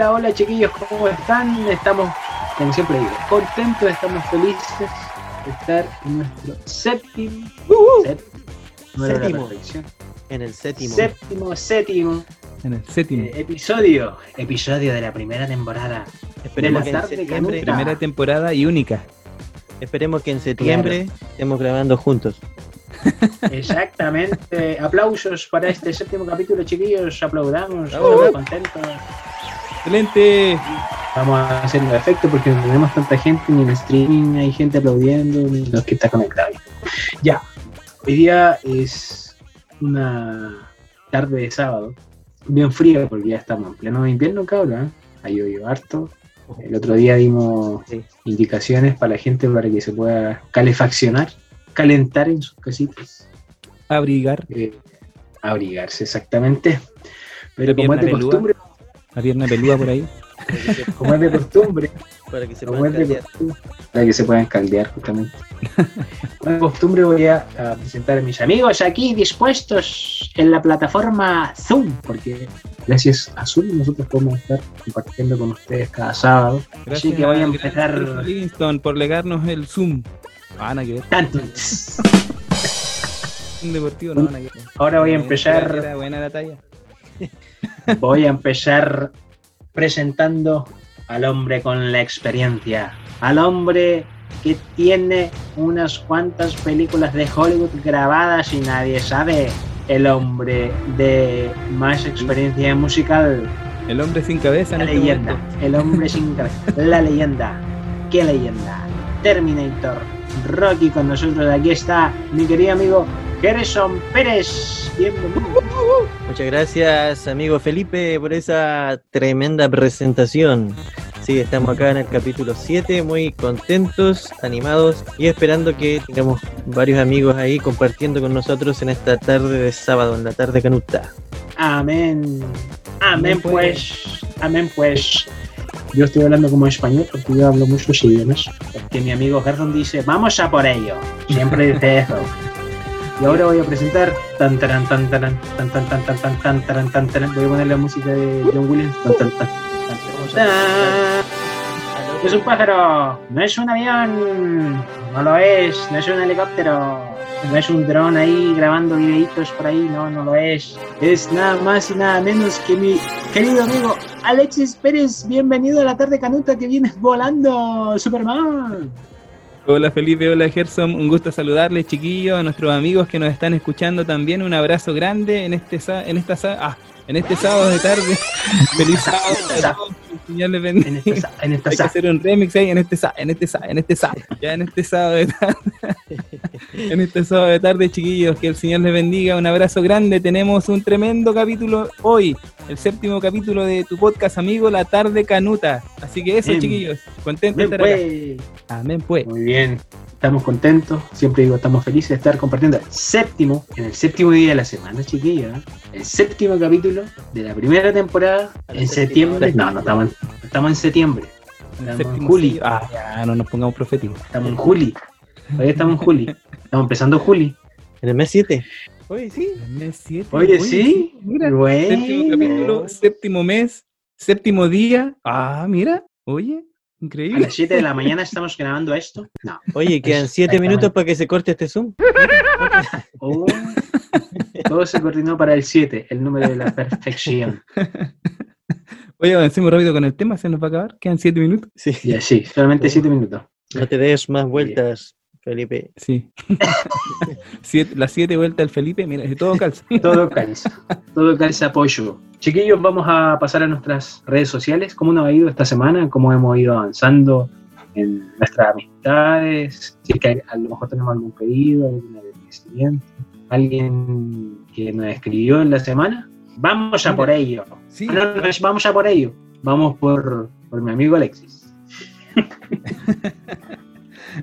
Hola, hola, chiquillos, ¿cómo están? Estamos, como siempre digo, contentos, estamos felices de estar en nuestro séptimo, séptimo, no. En el séptimo. séptimo, séptimo En el séptimo. eh, episodio, episodio de la primera temporada. esperemos, de que la en septiembre. Primera temporada y única. esperemos que en septiembre estemos grabando juntos. Exactamente, aplausos para este séptimo capítulo, chiquillos, aplaudamos, estamos contentos. ¡Excelente! Vamos a hacer un efecto porque no tenemos tanta gente ni en streaming hay gente aplaudiendo ni los que está conectado. Ya, hoy día es una tarde de sábado, bien fría porque ya estamos en pleno invierno, cabrón. ¿eh? Ha llovido harto. El otro día dimos Sí. indicaciones para la gente para que se pueda calefaccionar, calentar en sus casitas, Abrigar eh, abrigarse exactamente. Pero como es de costumbre, la pierna peluda por ahí. Como es de costumbre, para que se Como puedan caldear. para que se puedan caldear justamente. Como de costumbre voy a, a presentar a mis amigos aquí dispuestos en la plataforma Zoom, porque gracias a Zoom nosotros podemos estar compartiendo con ustedes cada sábado. Gracias que voy a empezar- Livingston por legarnos el Zoom. Ah, nada que ver. Tanto. Un deportivo no, nada que ver. Ahora voy a empezar, Era buena la talla. Voy a empezar presentando al hombre con la experiencia, al hombre que tiene unas cuantas películas de Hollywood grabadas y nadie sabe, el hombre de más experiencia musical, El hombre sin cabeza la este leyenda, el hombre sin cabeza, la leyenda, qué leyenda, Terminator, Rocky con nosotros, aquí está mi querido amigo Gerson Pérez, bienvenido. Muchas gracias, amigo Felipe, por esa tremenda presentación. Sí, estamos acá en el capítulo 7, muy contentos, animados y esperando que tengamos varios amigos ahí compartiendo con nosotros en esta tarde de sábado, en la tarde canuta. Amén. Amén Amén, pues. Amén pues. Yo estoy hablando como español porque yo hablo muchos idiomas. Porque mi amigo Gerson dice, vamos a por ello. Siempre dice eso. Y ahora voy a presentar tan taran tan taran tan tan tan tan tan tan taran tan taran. Voy a poner la música de John Williams. Tan, tan, tan. Es un pájaro, no es un avión, no lo es, no es un helicóptero, no es un dron ahí grabando videitos por ahí, no, no lo es. Es nada más y nada menos que mi querido amigo Alexis Pérez. Bienvenido a la tarde canuta que vienes volando, Superman. Hola Felipe, hola Gerson, un gusto saludarles chiquillos, a nuestros amigos que nos están escuchando también, un abrazo grande en este en esta ah, en este sábado de tarde. Feliz sábado a todos, Señor les bendiga. En esta, sa- en Hay que hacer un remix ahí en este sa, en este sa, en este sa, ya en este sábado de tarde. en este sábado de tarde, chiquillos, que el Señor les bendiga, un abrazo grande. Tenemos un tremendo capítulo hoy, el séptimo capítulo de tu podcast amigo La Tarde Canuta. Así que eso, Bien. chiquillos, contentos Bien, de estar acá. pues. Amén, pues. Muy bien, estamos contentos, siempre digo, estamos felices de estar compartiendo el séptimo, en el séptimo día de la semana, chiquillos, ¿eh? el séptimo capítulo de la primera temporada en septiembre. No, no estamos, en- estamos en septiembre, Estamos en séptimo juli. sello. Ah, ya, no nos pongamos proféticos. estamos en juli, todavía estamos en juli, estamos empezando juli. En el mes 7. Oye, sí. El mes siete, Oye, sí, Mira, bueno. séptimo capítulo, séptimo mes, séptimo día. Ah, mira, oye, A increíble. las 7 de la mañana estamos grabando esto. No. Oye, quedan 7 Exactamente. minutos para que se corte este Zoom. Oh, todo se coordinó para el 7, el número de la perfección. Oye, avancemos rápido con el tema, se nos va a acabar. Quedan siete minutos. Sí. Y así, solamente 7 minutos. No te des más vueltas, Felipe. Sí. Siete- las siete vueltas del Felipe, mira, todo calza. Todo calza, todo calza apoyo. Chiquillos, vamos a pasar a nuestras redes sociales. ¿Cómo nos ha ido esta semana? ¿Cómo hemos ido avanzando en nuestras amistades? Si es que a lo mejor tenemos algún pedido, algún agradecimiento, alguien que nos escribió en la semana. Vamos a Mira. por ello. Sí. No, no, es vamos a por ello. Vamos por, por mi amigo Alexis.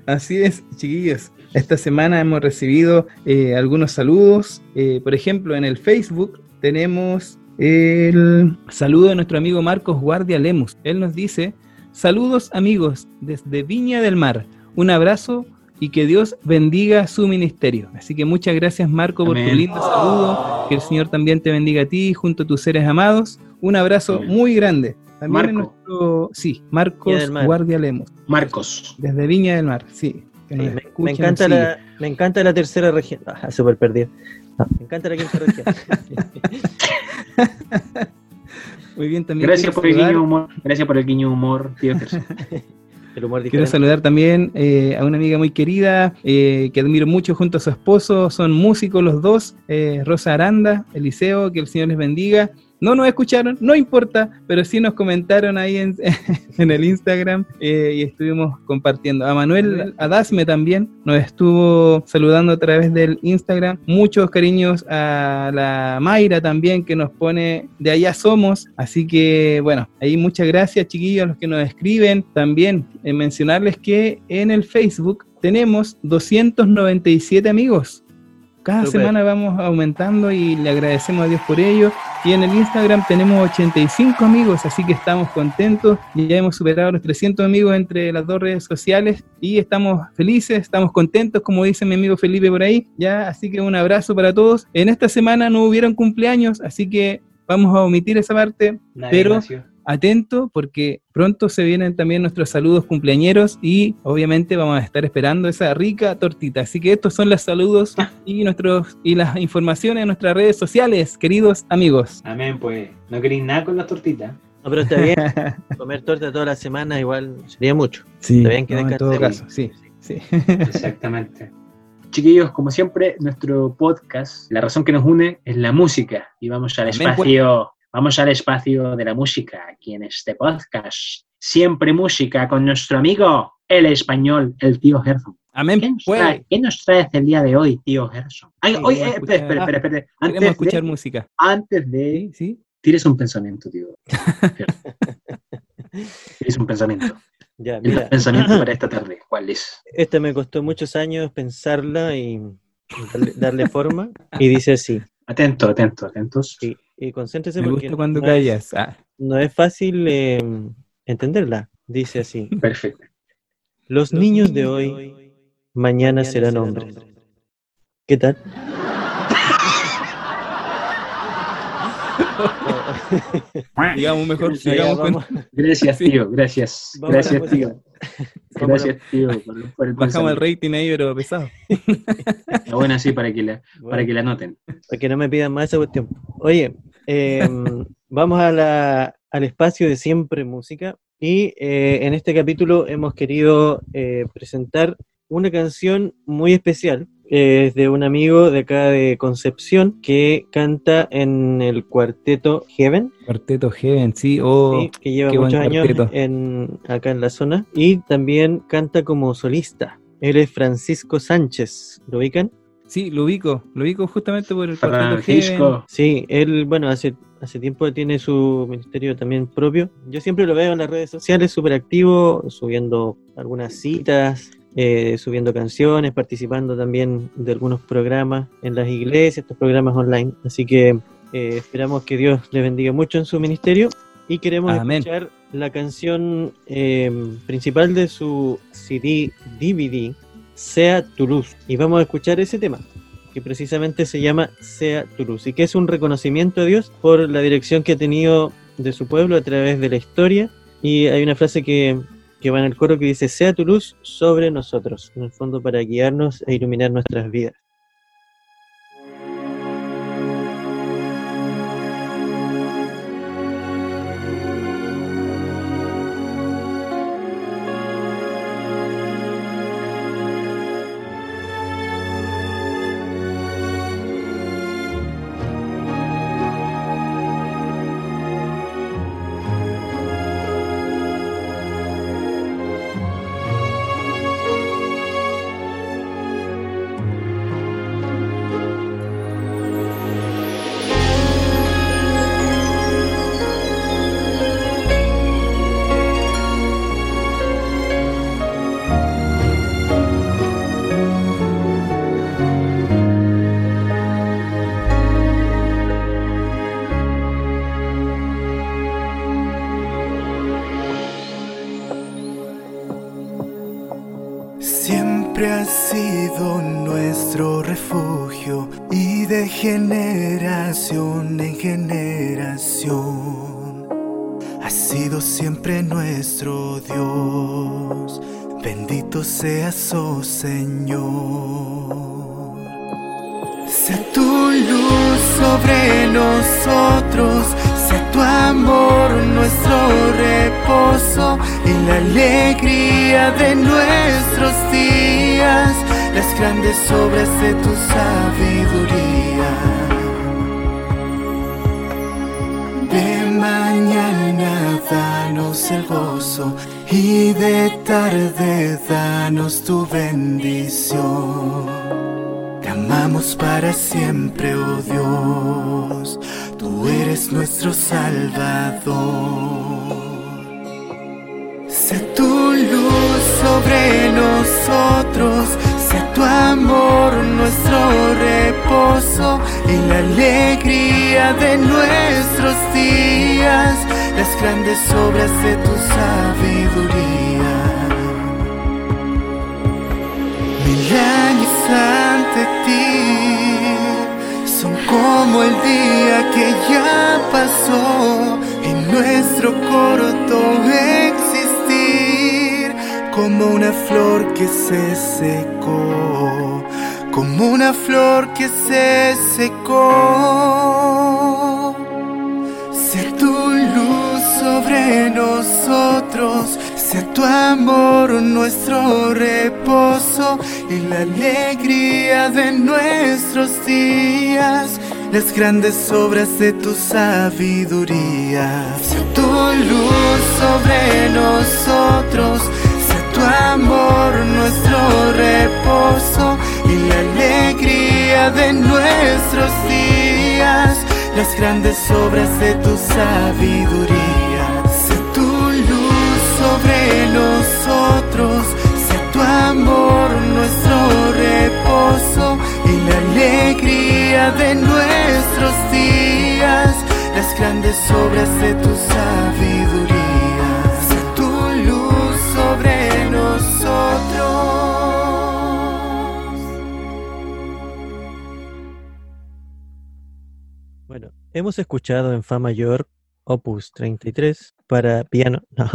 Así es, chiquillos. Esta semana hemos recibido eh, algunos saludos. Eh, por ejemplo, en el Facebook tenemos el saludo de nuestro amigo Marcos Guardia Lemus. Él nos dice, saludos amigos desde Viña del Mar. Un abrazo y que Dios bendiga su ministerio. Así que muchas gracias Marco por tu lindo saludo. Que el Señor también te bendiga a ti junto a tus seres amados. Un abrazo muy grande. También Marco. nuestro, sí, Marcos. Guardia Lemos, Marcos. desde Viña del Mar, sí. me, encanta la, me encanta la tercera región. Ah, súper perdido. Me encanta la quinta región. Muy bien, también Gracias por el guiño humor. Gracias por el guiño humor, tío. El humor Quiero saludar también eh, a una amiga muy querida eh, que admiro mucho junto a su esposo. Son músicos los dos, eh, Rosa Aranda, Eliseo, que el Señor les bendiga. No nos escucharon, no importa, pero sí nos comentaron ahí en, en el Instagram eh, y estuvimos compartiendo. A Manuel Adasme también nos estuvo saludando a través del Instagram. Muchos cariños a la Mayra también que nos pone de allá somos. Así que bueno, ahí muchas gracias chiquillos a los que nos escriben. También eh, mencionarles que en el Facebook tenemos 297 amigos. Cada Súper. semana vamos aumentando y le agradecemos a Dios por ello. Y en el Instagram tenemos 85 amigos, así que estamos contentos. Ya hemos superado los 300 amigos entre las dos redes sociales y estamos felices, estamos contentos, como dice mi amigo Felipe por ahí. Ya, así que un abrazo para todos. En esta semana no hubieron cumpleaños, así que vamos a omitir esa parte. Pero- Atento porque pronto se vienen también nuestros saludos cumpleañeros y obviamente vamos a estar esperando esa rica tortita. Así que estos son los saludos y nuestros y las informaciones en nuestras redes sociales, queridos amigos. Amén, pues. No queréis nada con las tortitas. No, pero está bien. Comer torta toda la semana igual sería mucho. Sí, Está bien que en todo caso, sí, sí. Exactamente. Chiquillos, como siempre, nuestro podcast, la razón que nos une es la música. Y vamos al Amén, espacio, vamos al espacio de la música aquí en este podcast. Siempre música con nuestro amigo, el español, el tío Gerson. ¿Qué Amén. nos, Pues, trae, qué nos traes el día de hoy, tío Gerson? Ay, Sí, a eh, espera, escuchar- espera, espera, espera. queremos Antes escuchar de, música. antes de Sí, sí. tires un pensamiento, tío. tires un pensamiento. Ya, El mira, pensamiento para esta tarde, ¿cuál es? esta me costó muchos años pensarla y darle, darle forma. Y dice así. Atento, atento, atentos. Y, y concéntrese Me porque gusta cuando no es- callas. Ah, no es fácil eh, entenderla. Dice así. Perfecto. Los niños de hoy, mañana serán hombres. ¿Qué tal? digamos mejor, vamos, Gracias, tío, gracias. Vamos gracias, tío. Gracias, tío, por, por el bajamos el rating ahí, pero pesado. Está bueno así para que la, Bueno, para que la noten. para que no me pidan más esa cuestión. Oye, eh, vamos a la- al espacio de siempre música y eh, en este capítulo hemos querido eh, presentar una canción muy especial. Es de un amigo de acá de Concepción que canta en el cuarteto Heaven, Cuarteto Heaven, sí. Oh, ¿sí? que lleva muchos años en, acá en la zona y también canta como solista. Él es Francisco Sánchez, ¿lo ubican? sí, lo ubico. Lo ubico justamente por el Cuarteto Heaven. Francisco, Sí, él, bueno, hace, hace tiempo tiene su ministerio también propio. Yo siempre lo veo en las redes sociales, súper activo, subiendo algunas citas, eh, subiendo canciones, participando también de algunos programas en las iglesias, estos programas online. Así que eh, esperamos que Dios le bendiga mucho en su ministerio y queremos Amén. escuchar la canción eh, principal de su CD DVD, Sea tu luz. Y vamos a escuchar ese tema que precisamente se llama Sea tu luz y que es un reconocimiento a Dios por la dirección que ha tenido de su pueblo a través de la historia. Y hay una frase que, que va en el coro que dice, Sea tu luz sobre nosotros, en el fondo para guiarnos e iluminar nuestras vidas. Bendito seas, oh Señor. Sea tu luz sobre nosotros, sea tu amor nuestro reposo y la alegría de nuestros días, las grandes obras de tu sabiduría. Mañana danos el gozo y de tarde danos tu bendición. Te amamos para siempre, oh Dios, tú eres nuestro Salvador. Sé tu luz sobre nosotros, sé tu amor nuestro reposo y la alegría de nuestros días, las grandes obras de tu sabiduría. Mil años ante ti son como el día que ya pasó en nuestro corto existir, como una flor que se secó, como una flor que se secó. Nosotros, sea tu amor nuestro reposo y la alegría de nuestros días, las grandes obras de tu sabiduría. Sea tu luz sobre nosotros, sea tu amor nuestro reposo y la alegría de nuestros días, las grandes obras de tu sabiduría. Sobre nosotros, sé tu amor nuestro reposo y la alegría de nuestros días, las grandes obras de tu sabiduría. Sé tu luz sobre nosotros. Bueno, hemos escuchado en Fa mayor Opus 33 para piano, no,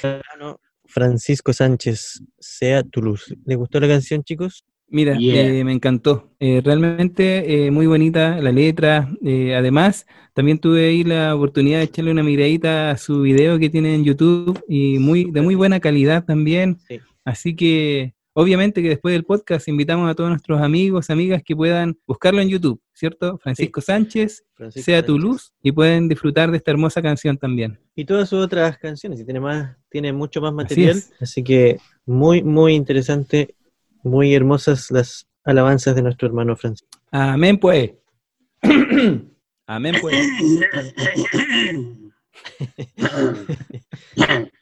piano Francisco Sánchez, Sea tu luz. ¿Les gustó la canción, chicos? Mira, Yeah. eh, me encantó. Eh, realmente eh, muy bonita la letra. eh, además, también tuve ahí la oportunidad de echarle una miradita a su video que tiene en YouTube y muy de muy buena calidad también. Sí. Así que, obviamente que después del podcast invitamos a todos nuestros amigos, amigas que puedan buscarlo en YouTube, ¿cierto? Francisco Sánchez, Francisco sea tu Sánchez. luz y pueden disfrutar de esta hermosa canción también. Y todas sus otras canciones, y tiene más, tiene mucho más Así material, es. así que muy, muy interesante, muy hermosas las alabanzas de nuestro hermano Francisco. Amén, pues. Amén, pues.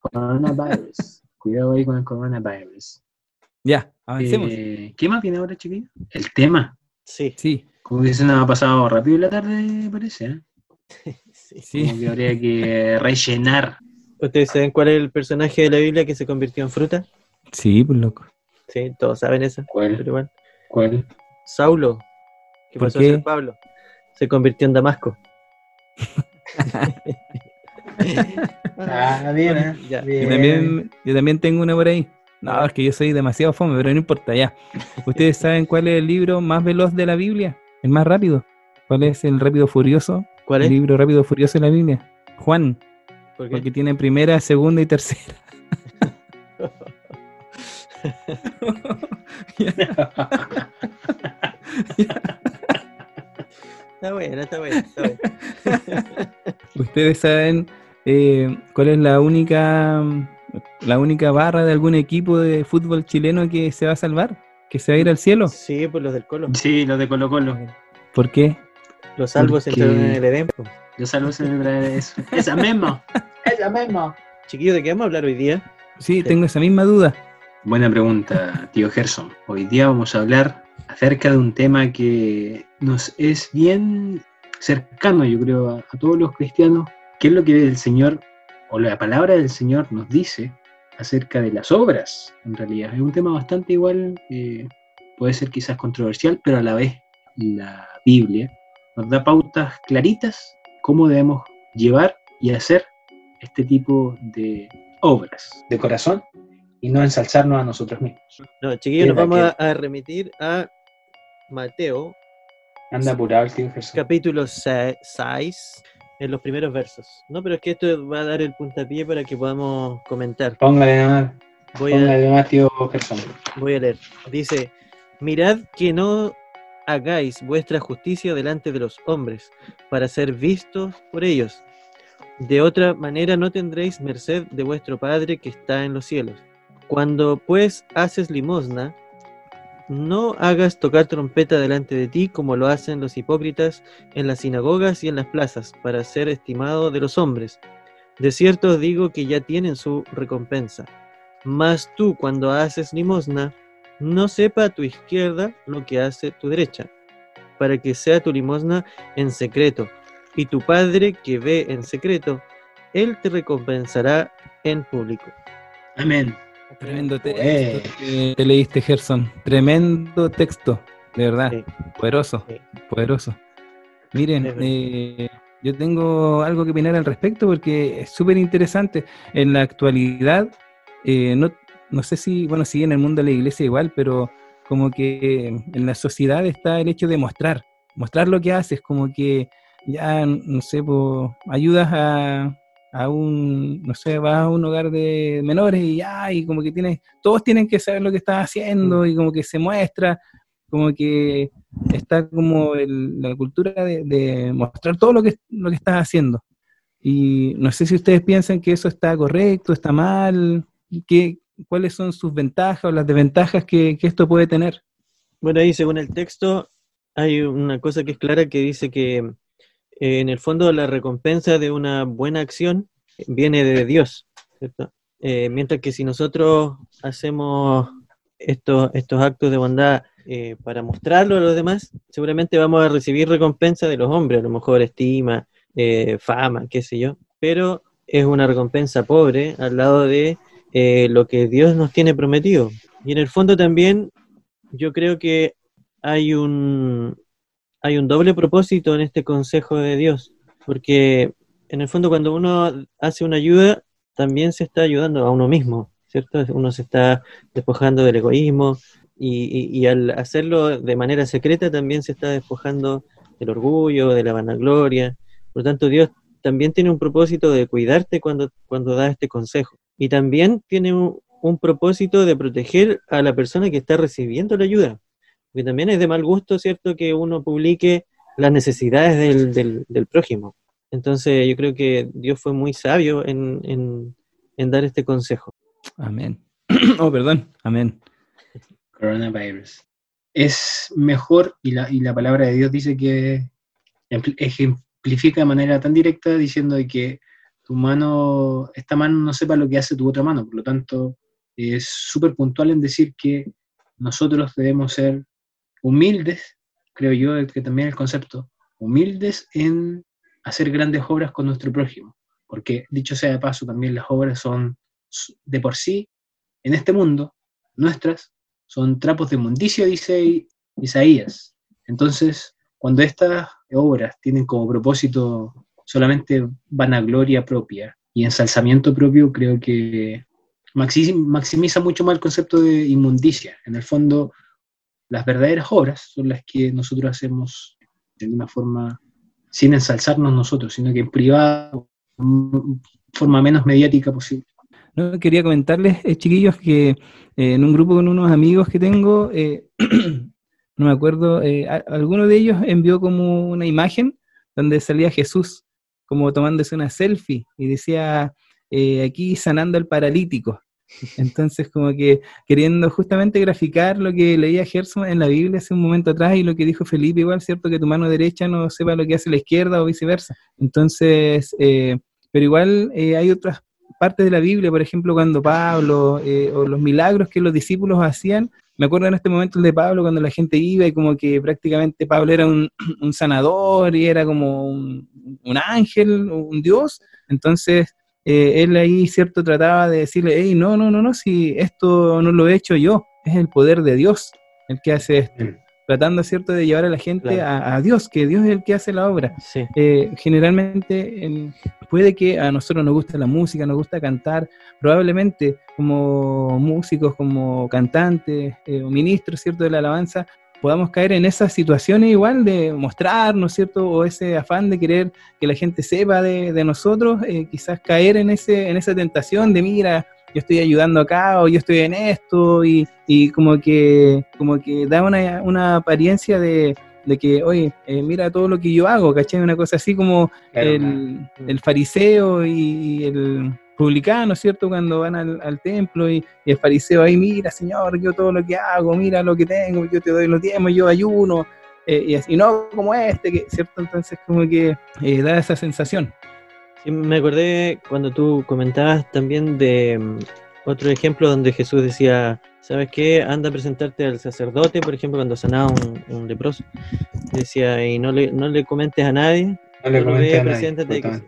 coronavirus. Cuidado ahí con el coronavirus. Ya, avancemos. Eh, ¿Qué más viene ahora, chiquillos? El tema. Sí, Sí, Como que se nos ha pasado rápido la tarde, parece. ¿eh? sí. sí. Como que habría que rellenar. ¿Ustedes saben cuál es el personaje de la Biblia que se convirtió en fruta? Sí, pues loco. Sí, todos saben eso. Pero ¿Cuál? ¿Cuál? Saulo, que ¿Por pasó qué? a ser Pablo, se convirtió en Damasco. Ah, bien, ¿eh? Ya. Yo también, yo también tengo una por ahí. No, es que yo soy demasiado fome, pero no importa, ya. ¿Ustedes saben cuál es el libro más veloz de la Biblia? El más rápido. ¿Cuál es el rápido furioso? ¿Cuál El es? libro rápido furioso de la Biblia. Juan, ¿Por qué? porque tiene primera, segunda y tercera. Está bueno, está bueno, está bueno. ¿Ustedes saben eh, cuál es la única, la única barra de algún equipo de fútbol chileno que se va a salvar? ¿Que se va a ir al cielo? Sí, pues los del Colo. Sí, los de Colo Colo. ¿Por qué? Los salvos Porque- entraron en el Edén. pues. Yo salvo celebrar eso. Esa misma. Esa misma. Chiquillos, ¿de qué vamos a hablar hoy día? Sí, tengo esa misma duda. Buena pregunta, tío Gerson. Hoy día vamos a hablar acerca de un tema que nos es bien cercano, yo creo, a, a todos los cristianos. ¿Qué es lo que el Señor, o la palabra del Señor nos dice acerca de las obras? En realidad, es un tema bastante igual, eh, puede ser quizás controversial, pero a la vez la Biblia nos da pautas claritas cómo debemos llevar y hacer este tipo de obras de corazón y no ensalzarnos a nosotros mismos. No, chiquillos, nos vamos a, queda. a remitir a Mateo, Anda apurado el tío Jesús. capítulo 6, en los primeros versos. No, pero es que esto va a dar el puntapié para que podamos comentar. Póngale más, Voy a, póngale más tío Gerson. voy a leer. Dice, mirad que no hagáis vuestra justicia delante de los hombres, para ser vistos por ellos. De otra manera no tendréis merced de vuestro Padre que está en los cielos. Cuando pues haces limosna, no hagas tocar trompeta delante de ti como lo hacen los hipócritas en las sinagogas y en las plazas, para ser estimado de los hombres. De cierto digo que ya tienen su recompensa. Mas tú cuando haces limosna, no sepa a tu izquierda lo que hace tu derecha, para que sea tu limosna en secreto, y tu Padre que ve en secreto, Él te recompensará en público. Amén. Tremendo texto Eh. que te leíste, Gerson. Tremendo texto, de verdad. Sí. Poderoso, Sí. poderoso. Miren, eh, yo tengo algo que opinar al respecto porque es súper interesante. En la actualidad, eh, no, no sé si, bueno, sí, en el mundo de la iglesia igual, pero como que en la sociedad está el hecho de mostrar, mostrar lo que haces, como que ya, no sé, pues, ayudas a, a un, no sé, vas a un hogar de menores y ya, y como que tienes, todos tienen que saber lo que estás haciendo y como que se muestra, como que está como el- la cultura de, de mostrar todo lo que, lo que estás haciendo. Y no sé si ustedes piensan que eso está correcto, está mal, ¿qué, cuáles son sus ventajas o las desventajas que, que esto puede tener. Bueno, ahí según el texto hay una cosa que es clara que dice que en el fondo la recompensa de una buena acción viene de Dios. Eh, mientras que si nosotros hacemos estos, estos actos de bondad eh, para mostrarlo a los demás, seguramente vamos a recibir recompensa de los hombres, a lo mejor estima, eh, fama, qué sé yo, pero es una recompensa pobre al lado de eh, lo que Dios nos tiene prometido. Y en el fondo también yo creo que hay un, hay un doble propósito en este consejo de Dios, porque en el fondo cuando uno hace una ayuda, también se está ayudando a uno mismo, ¿cierto? Uno se está despojando del egoísmo y, al hacerlo de manera secreta también se está despojando del orgullo, de la vanagloria. Por lo tanto, Dios también tiene un propósito de cuidarte cuando, cuando da este consejo. Y también tiene un propósito de proteger a la persona que está recibiendo la ayuda. Porque también es de mal gusto, ¿cierto?, que uno publique las necesidades del, del- del prójimo. Entonces yo creo que Dios fue muy sabio en, en- en dar este consejo. Amén. oh, perdón. Amén. Coronavirus. Es mejor, y la, y la palabra de Dios dice que empl- ejemplifica de manera tan directa diciendo de que tu mano, esta mano no sepa lo que hace tu otra mano. Por lo tanto, es súper puntual en decir que nosotros debemos ser humildes, creo yo que también el concepto, humildes en hacer grandes obras con nuestro prójimo. Porque, dicho sea de paso, también las obras son de por sí, en este mundo, nuestras, son trapos de mundicia, dice Isaías. Entonces, cuando estas obras tienen como propósito solamente vanagloria propia y ensalzamiento propio, creo que maxi- maximiza mucho más el concepto de inmundicia. En el fondo, las verdaderas obras son las que nosotros hacemos de una forma sin ensalzarnos nosotros, sino que en privado, forma menos mediática posible. No, quería comentarles, eh, chiquillos, que eh, en un grupo con unos amigos que tengo, eh, no me acuerdo, alguno de ellos envió como una imagen donde salía Jesús como tomándose una selfie y decía aquí sanando al paralítico. Entonces, como que queriendo justamente graficar lo que leía Gerson en la Biblia hace un momento atrás y lo que dijo Felipe, igual, ¿cierto? Que tu mano derecha no sepa lo que hace la izquierda o viceversa. Entonces, eh, pero igual eh, hay otras partes de la Biblia, por ejemplo, cuando Pablo eh, o los milagros que los discípulos hacían. Me acuerdo en este momento el de Pablo, cuando la gente iba y como que prácticamente Pablo era un, sanador y era como un, un ángel, un dios. Entonces, eh, él ahí, ¿cierto? Trataba de decirle, hey, no, no, no, no, si esto no lo he hecho yo, es el poder de Dios el que hace esto. tratando, ¿cierto?, de llevar a la gente Claro. a, a Dios, que Dios es el que hace la obra. Sí. Eh, generalmente el- puede que a nosotros nos guste la música, nos gusta cantar, probablemente como músicos, como cantantes eh, o ministros, ¿cierto?, de la alabanza, podamos caer en esas situaciones igual de mostrarnos, ¿cierto? O ese afán de querer que la gente sepa de, de nosotros, eh, quizás caer en, ese, en esa tentación de, mira, yo estoy ayudando acá o yo estoy en esto y, y como que como que da una, una apariencia de, de que, oye, eh, mira todo lo que yo hago, ¿cachai? Una cosa así como Claro, el, el fariseo y el publicano, ¿cierto? Cuando van al, al templo y, y el fariseo ahí, mira, Señor, yo todo lo que hago, mira lo que tengo, yo te doy los diezmos, yo ayuno, eh, y así, no como este, que, ¿cierto? Entonces como que eh, da esa sensación. Sí, me acordé cuando tú comentabas también de mm, otro ejemplo donde Jesús decía, ¿sabes qué? Anda a presentarte al sacerdote, por ejemplo, cuando sanaba un, un leproso. Decía, y no le, no le comentes a nadie, No le ve,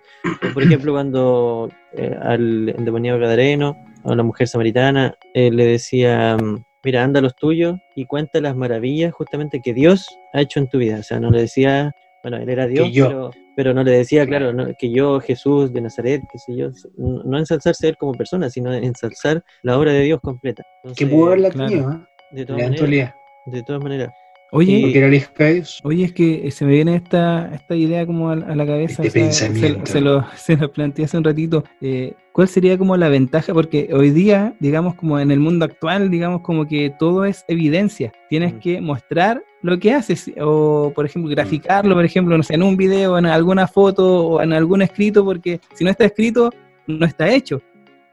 por ejemplo, cuando eh, al endemoniado gadareno o la mujer samaritana eh, le decía, mm, mira, anda a los tuyos y cuenta las maravillas justamente que Dios ha hecho en tu vida. O sea, no le decía, bueno, él era Dios, pero, pero no le decía, claro, no, que yo, Jesús de Nazaret, qué sé yo, no ensalzarse él como persona, sino ensalzar la obra de Dios completa. Que pudo haberla claro. tenido, ¿eh? de todas maneras, de todas maneras. Oye, Porque era el. Oye, es que se me viene esta, esta idea como a, a la cabeza. Este o sea, se, pensamiento. se lo, se lo planteé hace un ratito. eh, ¿Cuál sería como la ventaja? Porque hoy día, digamos, como en el mundo actual, digamos, como que todo es evidencia. Tienes Mm. que mostrar lo que haces, o por ejemplo, graficarlo, por ejemplo, no sé, en un video, en alguna foto o en algún escrito, porque si no está escrito, no está hecho.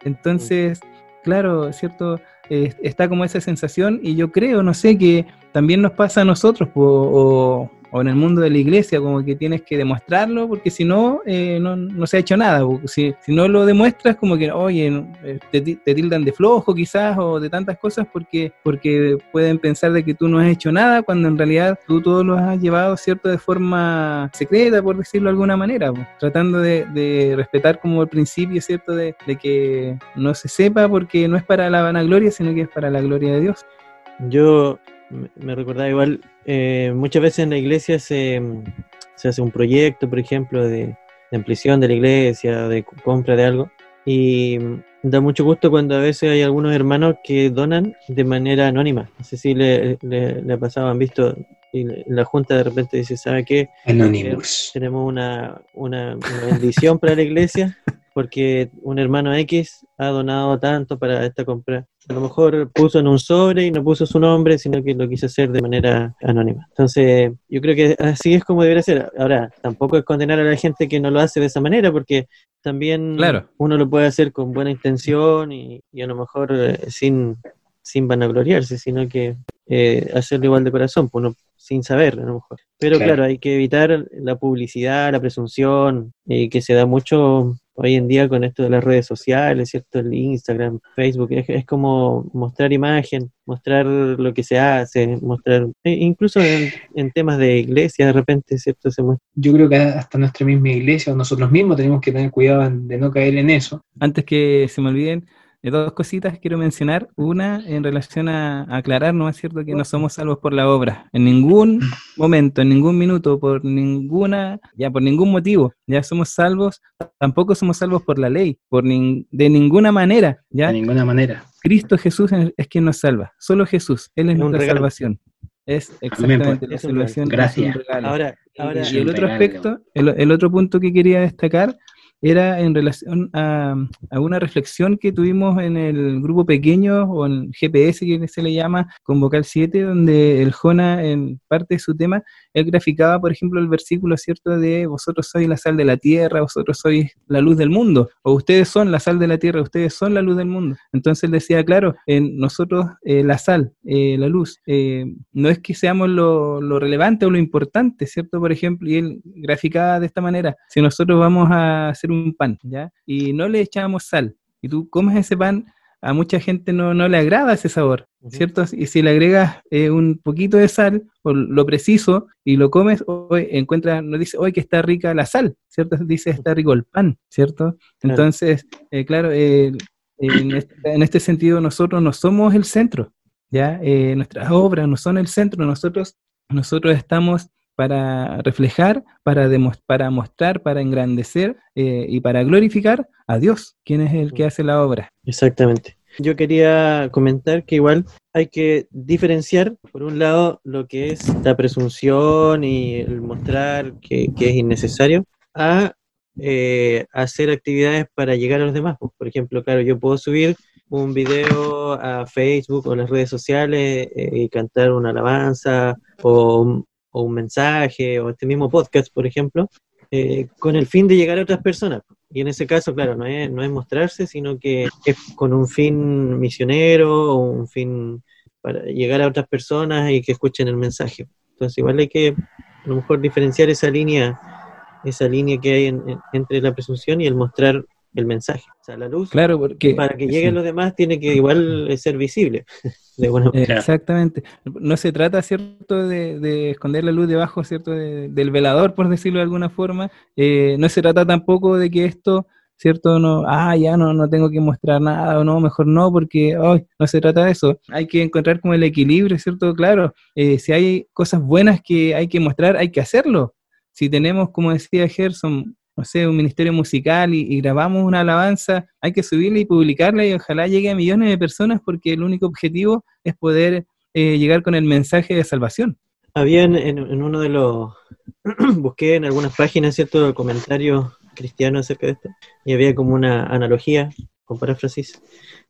Entonces, claro, ¿cierto? Está como esa sensación y yo creo, no sé, que también nos pasa a nosotros o, o en el mundo de la iglesia, como que tienes que demostrarlo, porque si no, eh, no, no se ha hecho nada. Si, si no lo demuestras, como que, oye, eh, te, te tildan de flojo quizás o de tantas cosas porque, porque pueden pensar de que tú no has hecho nada, cuando en realidad tú todo lo has llevado, ¿cierto?, de forma secreta, por decirlo de alguna manera, po. tratando de, de respetar como el principio, ¿cierto?, de, de que no se sepa porque no es para la vanagloria, sino que es para la gloria de Dios. Yo me recordaba igual, eh, muchas veces en la iglesia se, se hace un proyecto, por ejemplo, de, de ampliación de la iglesia, de compra de algo, y da mucho gusto cuando a veces hay algunos hermanos que donan de manera anónima. No sé si le, le, le ha pasado, han visto, y la junta de repente dice, ¿sabe qué? Anonymous. Tenemos una, una, una bendición para la iglesia porque un hermano X ha donado tanto para esta compra. A lo mejor puso en un sobre y no puso su nombre, sino que lo quiso hacer de manera anónima. Entonces, yo creo que así es como debería ser. Ahora, tampoco es condenar a la gente que no lo hace de esa manera, porque también Claro. uno lo puede hacer con buena intención y, y a lo mejor eh, sin, sin vanagloriarse, sino que eh, hacerlo igual de corazón, pues uno sin saber, a lo mejor. Pero Claro. claro, hay que evitar la publicidad, la presunción, eh, que se da mucho hoy en día con esto de las redes sociales, ¿cierto? El Instagram, Facebook, es, es como mostrar imagen, mostrar lo que se hace, mostrar, e incluso en, en temas de iglesia, de repente, ¿cierto? Se muestra. Yo creo que hasta nuestra misma iglesia o nosotros mismos tenemos que tener cuidado de no caer en eso. Antes que se me olviden, de dos cositas quiero mencionar. Una en relación a, a aclarar, ¿no es cierto? Que no somos salvos por la obra. En ningún momento, en ningún minuto, por ninguna, ya por ningún motivo, ya somos salvos. Tampoco somos salvos por la ley, por nin- de ninguna manera, ¿ya? De ninguna manera. Cristo Jesús es quien nos salva. Solo Jesús, Él es nuestra salvación. Es exactamente la salvación. Gracias. Ahora, ahora Y el otro aspecto, el, el otro punto que quería destacar era en relación a, a una reflexión que tuvimos en el grupo pequeño o en GPS que se le llama con vocal 7, donde el Jona en parte de su tema, él graficaba, por ejemplo, el versículo cierto de vosotros sois la sal de la tierra, vosotros sois la luz del mundo, o ustedes son la sal de la tierra, ustedes son la luz del mundo. Entonces él decía, claro, en nosotros eh, la sal, eh, la luz, eh, no es que seamos lo, lo relevante o lo importante, ¿cierto? Por ejemplo, y él graficaba de esta manera, si nosotros vamos a hacer un pan, ¿ya? Y no le echamos sal, y tú comes ese pan, a mucha gente no, no le agrada ese sabor. ¿cierto? Y si le agregas eh, un poquito de sal, o lo preciso, y lo comes, hoy encuentra, no dice, hoy que está rica la sal, ¿cierto? Dice, está rico el pan, ¿cierto? Claro. Entonces, eh, claro, eh, en, este, en este sentido nosotros no somos el centro, ¿ya? Nuestras obras no son el centro, nosotros nosotros estamos para reflejar, para, para mostrar, para engrandecer eh, y para glorificar a Dios, quien es el que hace la obra. Exactamente. Yo quería comentar que igual hay que diferenciar, por un lado, lo que es la presunción y el mostrar que, es innecesario, a eh, hacer actividades para llegar a los demás. Por ejemplo, claro, yo puedo subir un video a Facebook o las redes sociales eh, y cantar una alabanza o, o un mensaje o este mismo podcast, por ejemplo, eh, con el fin de llegar a otras personas. Y en ese caso, claro, no es, no es mostrarse, sino que es con un fin misionero o un fin para llegar a otras personas y que escuchen el mensaje. Entonces, igual hay que a lo mejor diferenciar esa línea, esa línea que hay entre la presunción y el mostrar el mensaje. O sea, la luz, claro, porque, para que lleguen los demás, tiene que igual ser visible. Exactamente. No se trata, ¿cierto?, de, esconder la luz debajo, ¿cierto?, del velador, por decirlo de alguna forma. Eh, no se trata tampoco de que esto, ¿cierto?, no, ah, ya no, no tengo que mostrar nada o no, mejor no, porque hoy no se trata de eso. Hay que encontrar como el equilibrio, ¿cierto? Claro, eh, si hay cosas buenas que hay que mostrar, hay que hacerlo. Si tenemos, como decía Gerson, no sé, un ministerio musical y, grabamos una alabanza, hay que subirla y publicarla y ojalá llegue a millones de personas porque el único objetivo es poder eh, llegar con el mensaje de salvación. Había en, uno de los, busqué en algunas páginas, ¿cierto?, comentarios cristianos acerca de esto, y había como una analogía, con paráfrasis,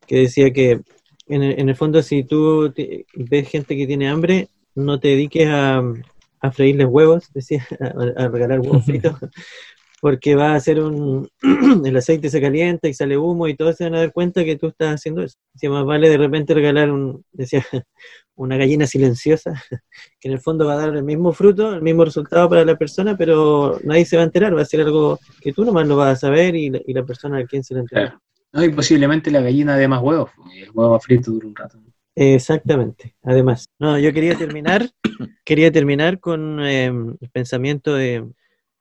que decía que en el, fondo si tú ves gente que tiene hambre, no te dediques a, a freírles huevos, decía, a, a regalar huevos fritos, porque va a hacer un, el aceite se calienta y sale humo y todos se van a dar cuenta que tú estás haciendo eso. Si más vale de repente regalar un, decía, una gallina silenciosa, que en el fondo va a dar el mismo fruto, el mismo resultado para la persona, pero nadie se va a enterar, va a ser algo que tú nomás lo vas a saber y la, persona a quien se lo entera. No, y posiblemente la gallina dé más huevos, y el huevo frito dura un rato. Exactamente, además. No, yo quería terminar, quería terminar con eh, el pensamiento de,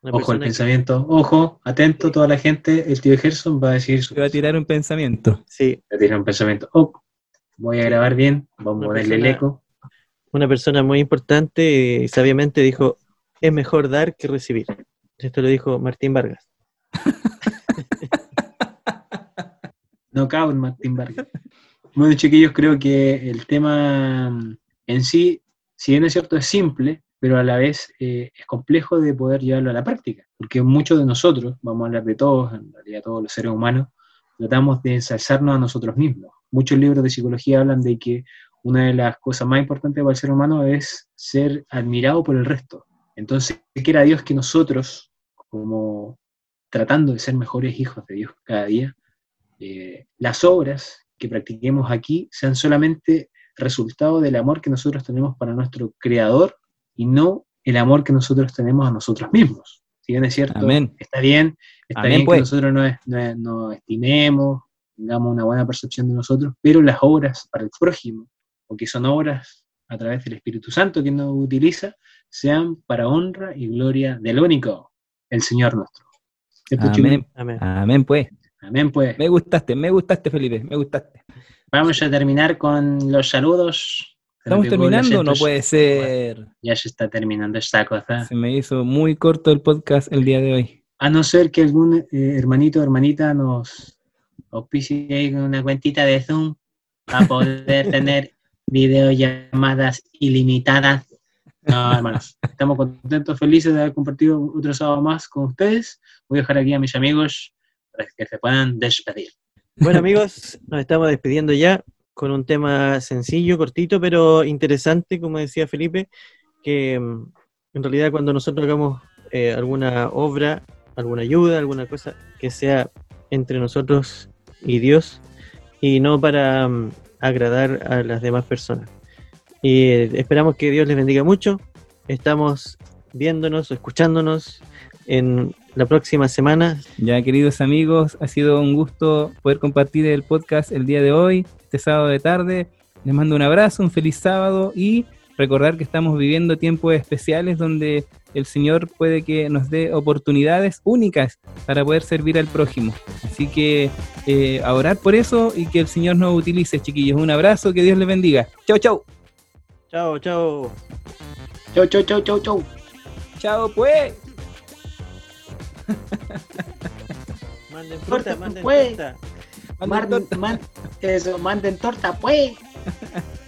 ojo el pensamiento, ojo, atento toda la gente, el tío Gerson va a decir su... Va a tirar un pensamiento. Sí. Va a tirar un pensamiento. Oh, voy a grabar bien, vamos a ponerle el eco. Una persona muy importante y sabiamente dijo, es mejor dar que recibir. Esto lo dijo Martín Vargas. no cabe Martín Vargas. Bueno, chiquillos, creo que el tema en sí, si bien es cierto, es simple, pero a la vez eh, es complejo de poder llevarlo a la práctica, porque muchos de nosotros, vamos a hablar de todos, en realidad todos los seres humanos, tratamos de ensalzarnos a nosotros mismos. Muchos libros de psicología hablan de que una de las cosas más importantes para el ser humano es ser admirado por el resto. Entonces, ¿qué era Dios que nosotros, como tratando de ser mejores hijos de Dios cada día, eh, las obras que practiquemos aquí sean solamente resultado del amor que nosotros tenemos para nuestro Creador y no el amor que nosotros tenemos a nosotros mismos. Si bien es cierto, está bien, está bien que pues. nosotros nos, estimemos, tengamos una buena percepción de nosotros, pero las obras para el prójimo, o que son obras a través del Espíritu Santo que nos utiliza, sean para honra y gloria del único, el Señor nuestro. Amén. Amén. pues. Amén, pues. Me gustaste, me gustaste, Felipe, me gustaste. Vamos a terminar con los saludos ¿Estamos terminando? No puede ser. Ya se está terminando esta cosa. Se me hizo muy corto el podcast el día de hoy. A no ser que algún eh, hermanito o hermanita nos auspicie ahí con una cuentita de Zoom para poder tener videollamadas ilimitadas. No, hermanos, estamos contentos, felices de haber compartido otro sábado más con ustedes. Voy a dejar aquí a mis amigos para que se puedan despedir. Bueno, amigos, nos estamos despidiendo ya con un tema sencillo, cortito, pero interesante, como decía Felipe, que mm, en realidad cuando nosotros hagamos eh, alguna obra, alguna ayuda, alguna cosa, que sea entre nosotros y Dios y no para mm, agradar a las demás personas. Y eh, esperamos que Dios les bendiga mucho. Estamos viéndonos escuchándonos en la próxima semana. Ya, queridos amigos, ha sido un gusto poder compartir el podcast el día de hoy, este sábado de tarde. Les mando un abrazo, un feliz sábado y recordar que estamos viviendo tiempos especiales donde el Señor puede que nos dé oportunidades únicas para poder servir al prójimo. Así que eh, a orar por eso y que el Señor nos utilice, chiquillos. Un abrazo, que Dios les bendiga. Chao, chao. Chao, chao. Chau, chau, chau, chau, chau. Chao, pues. Manden fruta, manden pues. fruta. Manden, man, eso, manden torta, pues.